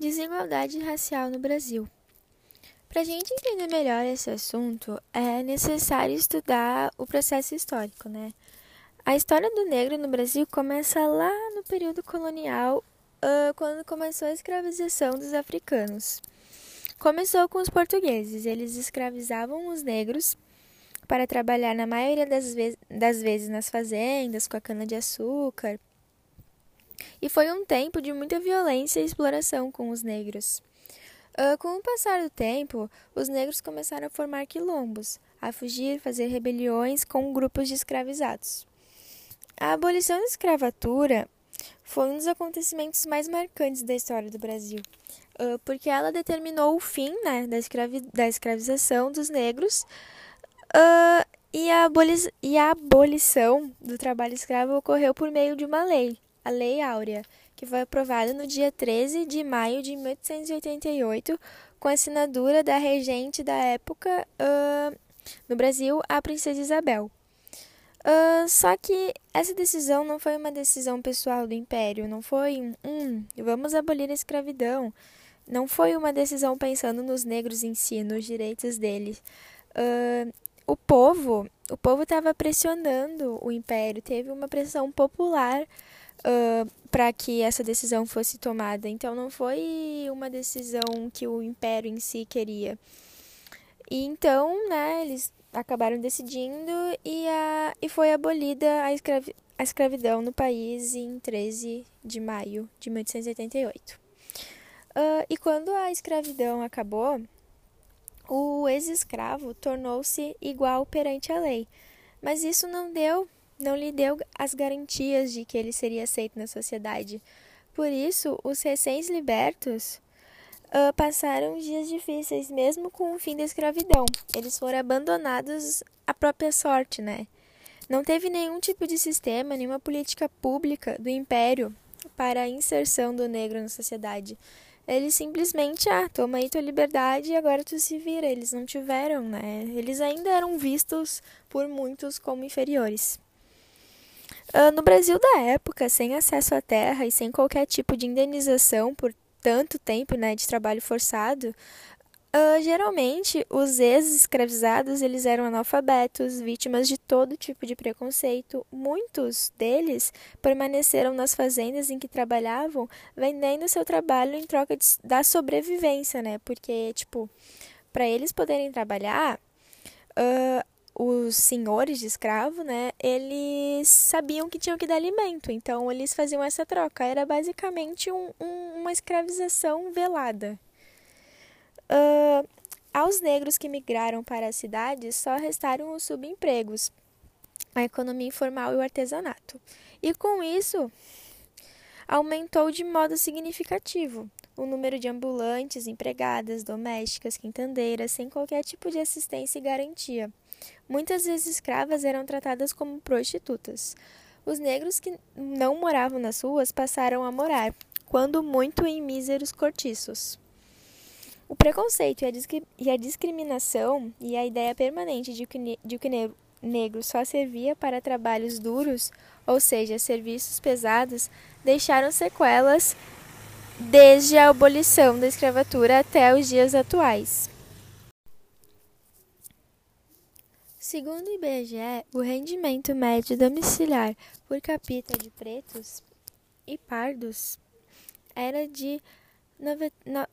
Desigualdade racial no Brasil. Para a gente entender melhor esse assunto, é necessário estudar o processo histórico, né? A história do negro no Brasil começa lá no período colonial, quando começou a escravização dos africanos. Começou com os portugueses, eles escravizavam os negros para trabalhar na maioria das, ve das vezes nas fazendas, com a cana-de-açúcar, e foi um tempo de muita violência e exploração com os negros. Uh, com o passar do tempo, os negros começaram a formar quilombos, a fugir, fazer rebeliões com grupos de escravizados. A abolição da escravatura foi um dos acontecimentos mais marcantes da história do Brasil, uh, porque ela determinou o fim né, da, escravi da escravização dos negros uh, e, a e a abolição do trabalho escravo ocorreu por meio de uma lei, a Lei Áurea, que foi aprovada no dia 13 de maio de 1888, com a assinatura da regente da época uh, no Brasil, a Princesa Isabel. Uh, só que essa decisão não foi uma decisão pessoal do Império, não foi um, hum, vamos abolir a escravidão. Não foi uma decisão pensando nos negros em si, nos direitos deles. Uh, o povo, o povo estava pressionando o Império, teve uma pressão popular uh, para que essa decisão fosse tomada. Então, não foi uma decisão que o império em si queria. E então, né, eles acabaram decidindo e, a, e foi abolida a, escravi, a escravidão no país em 13 de maio de 1888. Uh, e quando a escravidão acabou, o ex-escravo tornou-se igual perante a lei. Mas isso não deu não lhe deu as garantias de que ele seria aceito na sociedade. Por isso, os recém-libertos uh, passaram dias difíceis, mesmo com o fim da escravidão. Eles foram abandonados à própria sorte, né? Não teve nenhum tipo de sistema, nenhuma política pública do império para a inserção do negro na sociedade. Eles simplesmente, ah, toma aí tua liberdade e agora tu se vira. Eles não tiveram, né? Eles ainda eram vistos por muitos como inferiores. Uh, no Brasil da época, sem acesso à terra e sem qualquer tipo de indenização por tanto tempo né, de trabalho forçado, uh, geralmente os ex-escravizados eles eram analfabetos, vítimas de todo tipo de preconceito. Muitos deles permaneceram nas fazendas em que trabalhavam, vendendo seu trabalho em troca de, da sobrevivência, né? Porque, tipo, para eles poderem trabalhar, uh, os senhores de escravo, né, eles sabiam que tinham que dar alimento, então eles faziam essa troca. Era basicamente um, um, uma escravização velada. Uh, aos negros que migraram para as cidades só restaram os subempregos, a economia informal e o artesanato. E com isso, aumentou de modo significativo o número de ambulantes, empregadas, domésticas, quintandeiras, sem qualquer tipo de assistência e garantia. Muitas vezes escravas eram tratadas como prostitutas. Os negros que não moravam nas ruas passaram a morar, quando muito em míseros cortiços. O preconceito e a, discriminação e a ideia permanente de que, de que o negro só servia para trabalhos duros, ou seja, serviços pesados, deixaram sequelas desde a abolição da escravatura até os dias atuais. Segundo o IBGE, o rendimento médio domiciliar por capita de pretos e pardos era de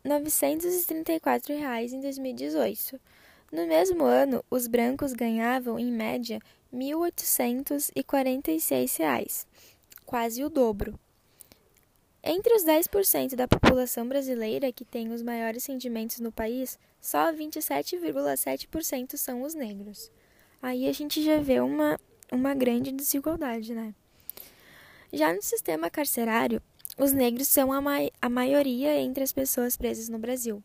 934 reais em 2018. No mesmo ano, os brancos ganhavam, em média, 1.846 reais, quase o dobro. Entre os 10% da população brasileira que tem os maiores rendimentos no país, só 27,7% são os negros aí a gente já vê uma, uma grande desigualdade, né? Já no sistema carcerário, os negros são a, ma a maioria entre as pessoas presas no Brasil.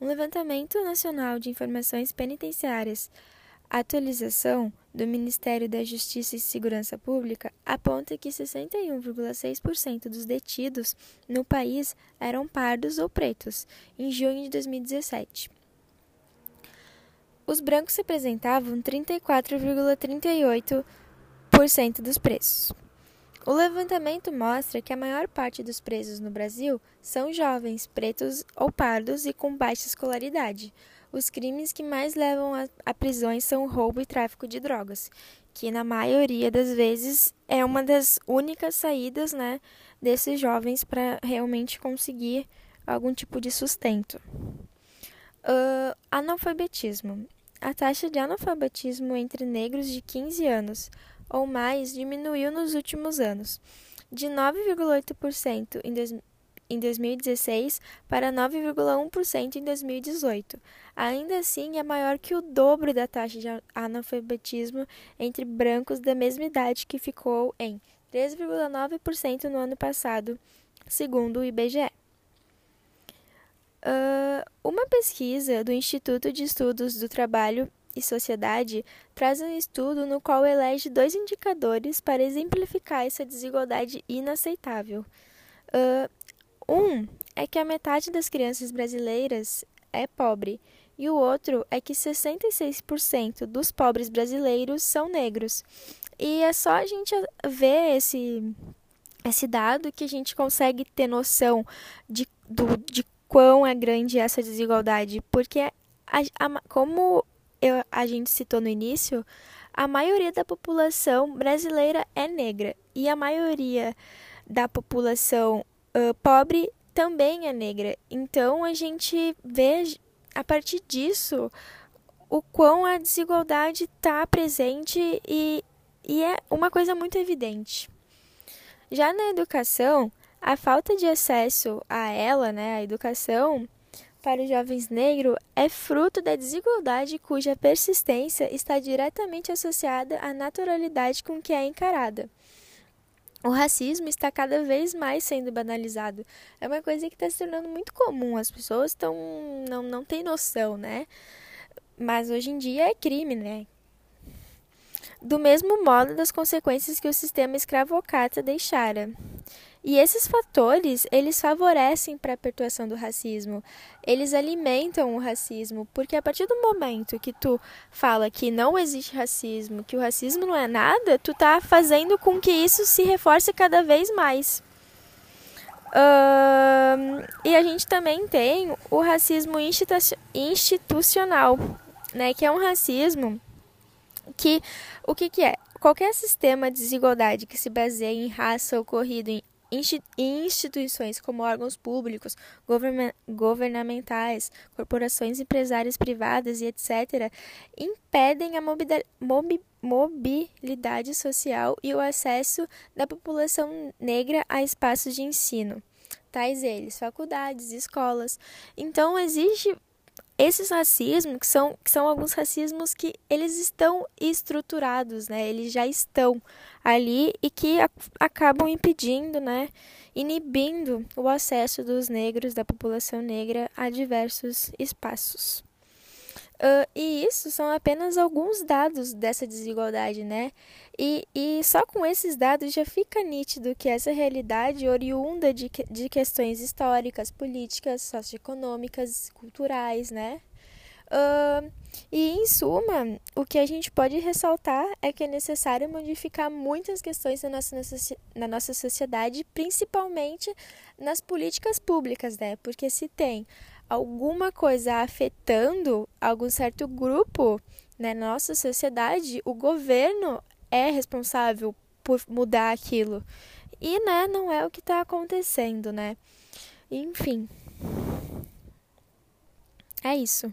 Um levantamento nacional de informações penitenciárias, atualização do Ministério da Justiça e Segurança Pública, aponta que 61,6% dos detidos no país eram pardos ou pretos em junho de 2017. Os brancos representavam 34,38% dos preços. O levantamento mostra que a maior parte dos presos no Brasil são jovens, pretos ou pardos e com baixa escolaridade. Os crimes que mais levam a, a prisões são roubo e tráfico de drogas, que na maioria das vezes é uma das únicas saídas né, desses jovens para realmente conseguir algum tipo de sustento. Uh, analfabetismo. A taxa de analfabetismo entre negros de 15 anos ou mais diminuiu nos últimos anos, de 9,8% em em 2016 para 9,1% em 2018. Ainda assim, é maior que o dobro da taxa de analfabetismo entre brancos da mesma idade, que ficou em 3,9% no ano passado, segundo o IBGE. Uh, uma pesquisa do Instituto de Estudos do Trabalho e Sociedade traz um estudo no qual elege dois indicadores para exemplificar essa desigualdade inaceitável. Uh, um é que a metade das crianças brasileiras é pobre, e o outro é que 66% dos pobres brasileiros são negros. E é só a gente ver esse, esse dado que a gente consegue ter noção de, do, de quão é grande essa desigualdade, porque a, a, como eu, a gente citou no início, a maioria da população brasileira é negra e a maioria da população uh, pobre também é negra. Então a gente vê a partir disso o quão a desigualdade está presente e, e é uma coisa muito evidente. Já na educação, a falta de acesso a ela, né, a educação, para os jovens negros é fruto da desigualdade cuja persistência está diretamente associada à naturalidade com que é encarada o racismo está cada vez mais sendo banalizado. É uma coisa que está se tornando muito comum. As pessoas estão não, não têm noção, né? Mas hoje em dia é crime, né? Do mesmo modo das consequências que o sistema escravocrata deixara. E esses fatores, eles favorecem para a perpetuação do racismo. Eles alimentam o racismo, porque a partir do momento que tu fala que não existe racismo, que o racismo não é nada, tu tá fazendo com que isso se reforce cada vez mais. E a gente também tem o racismo institucional, né, que é um racismo que o que, que é? Qualquer sistema de desigualdade que se baseie em raça ocorrido em instituições como órgãos públicos, governamentais, corporações empresárias privadas e etc., impedem a mobilidade social e o acesso da população negra a espaços de ensino, tais eles faculdades, escolas. Então, existe esses racismos, que são, que são alguns racismos que eles estão estruturados, né? Eles já estão ali e que a, acabam impedindo, né? Inibindo o acesso dos negros, da população negra, a diversos espaços. Uh, e isso são apenas alguns dados dessa desigualdade, né? E, e só com esses dados já fica nítido que essa realidade oriunda de, de questões históricas, políticas, socioeconômicas, culturais, né? Uh, e em suma, o que a gente pode ressaltar é que é necessário modificar muitas questões na nossa, na nossa sociedade, principalmente nas políticas públicas, né? Porque se tem alguma coisa afetando algum certo grupo né, na nossa sociedade, o governo é responsável por mudar aquilo. E né, não é o que está acontecendo, né? Enfim. É isso.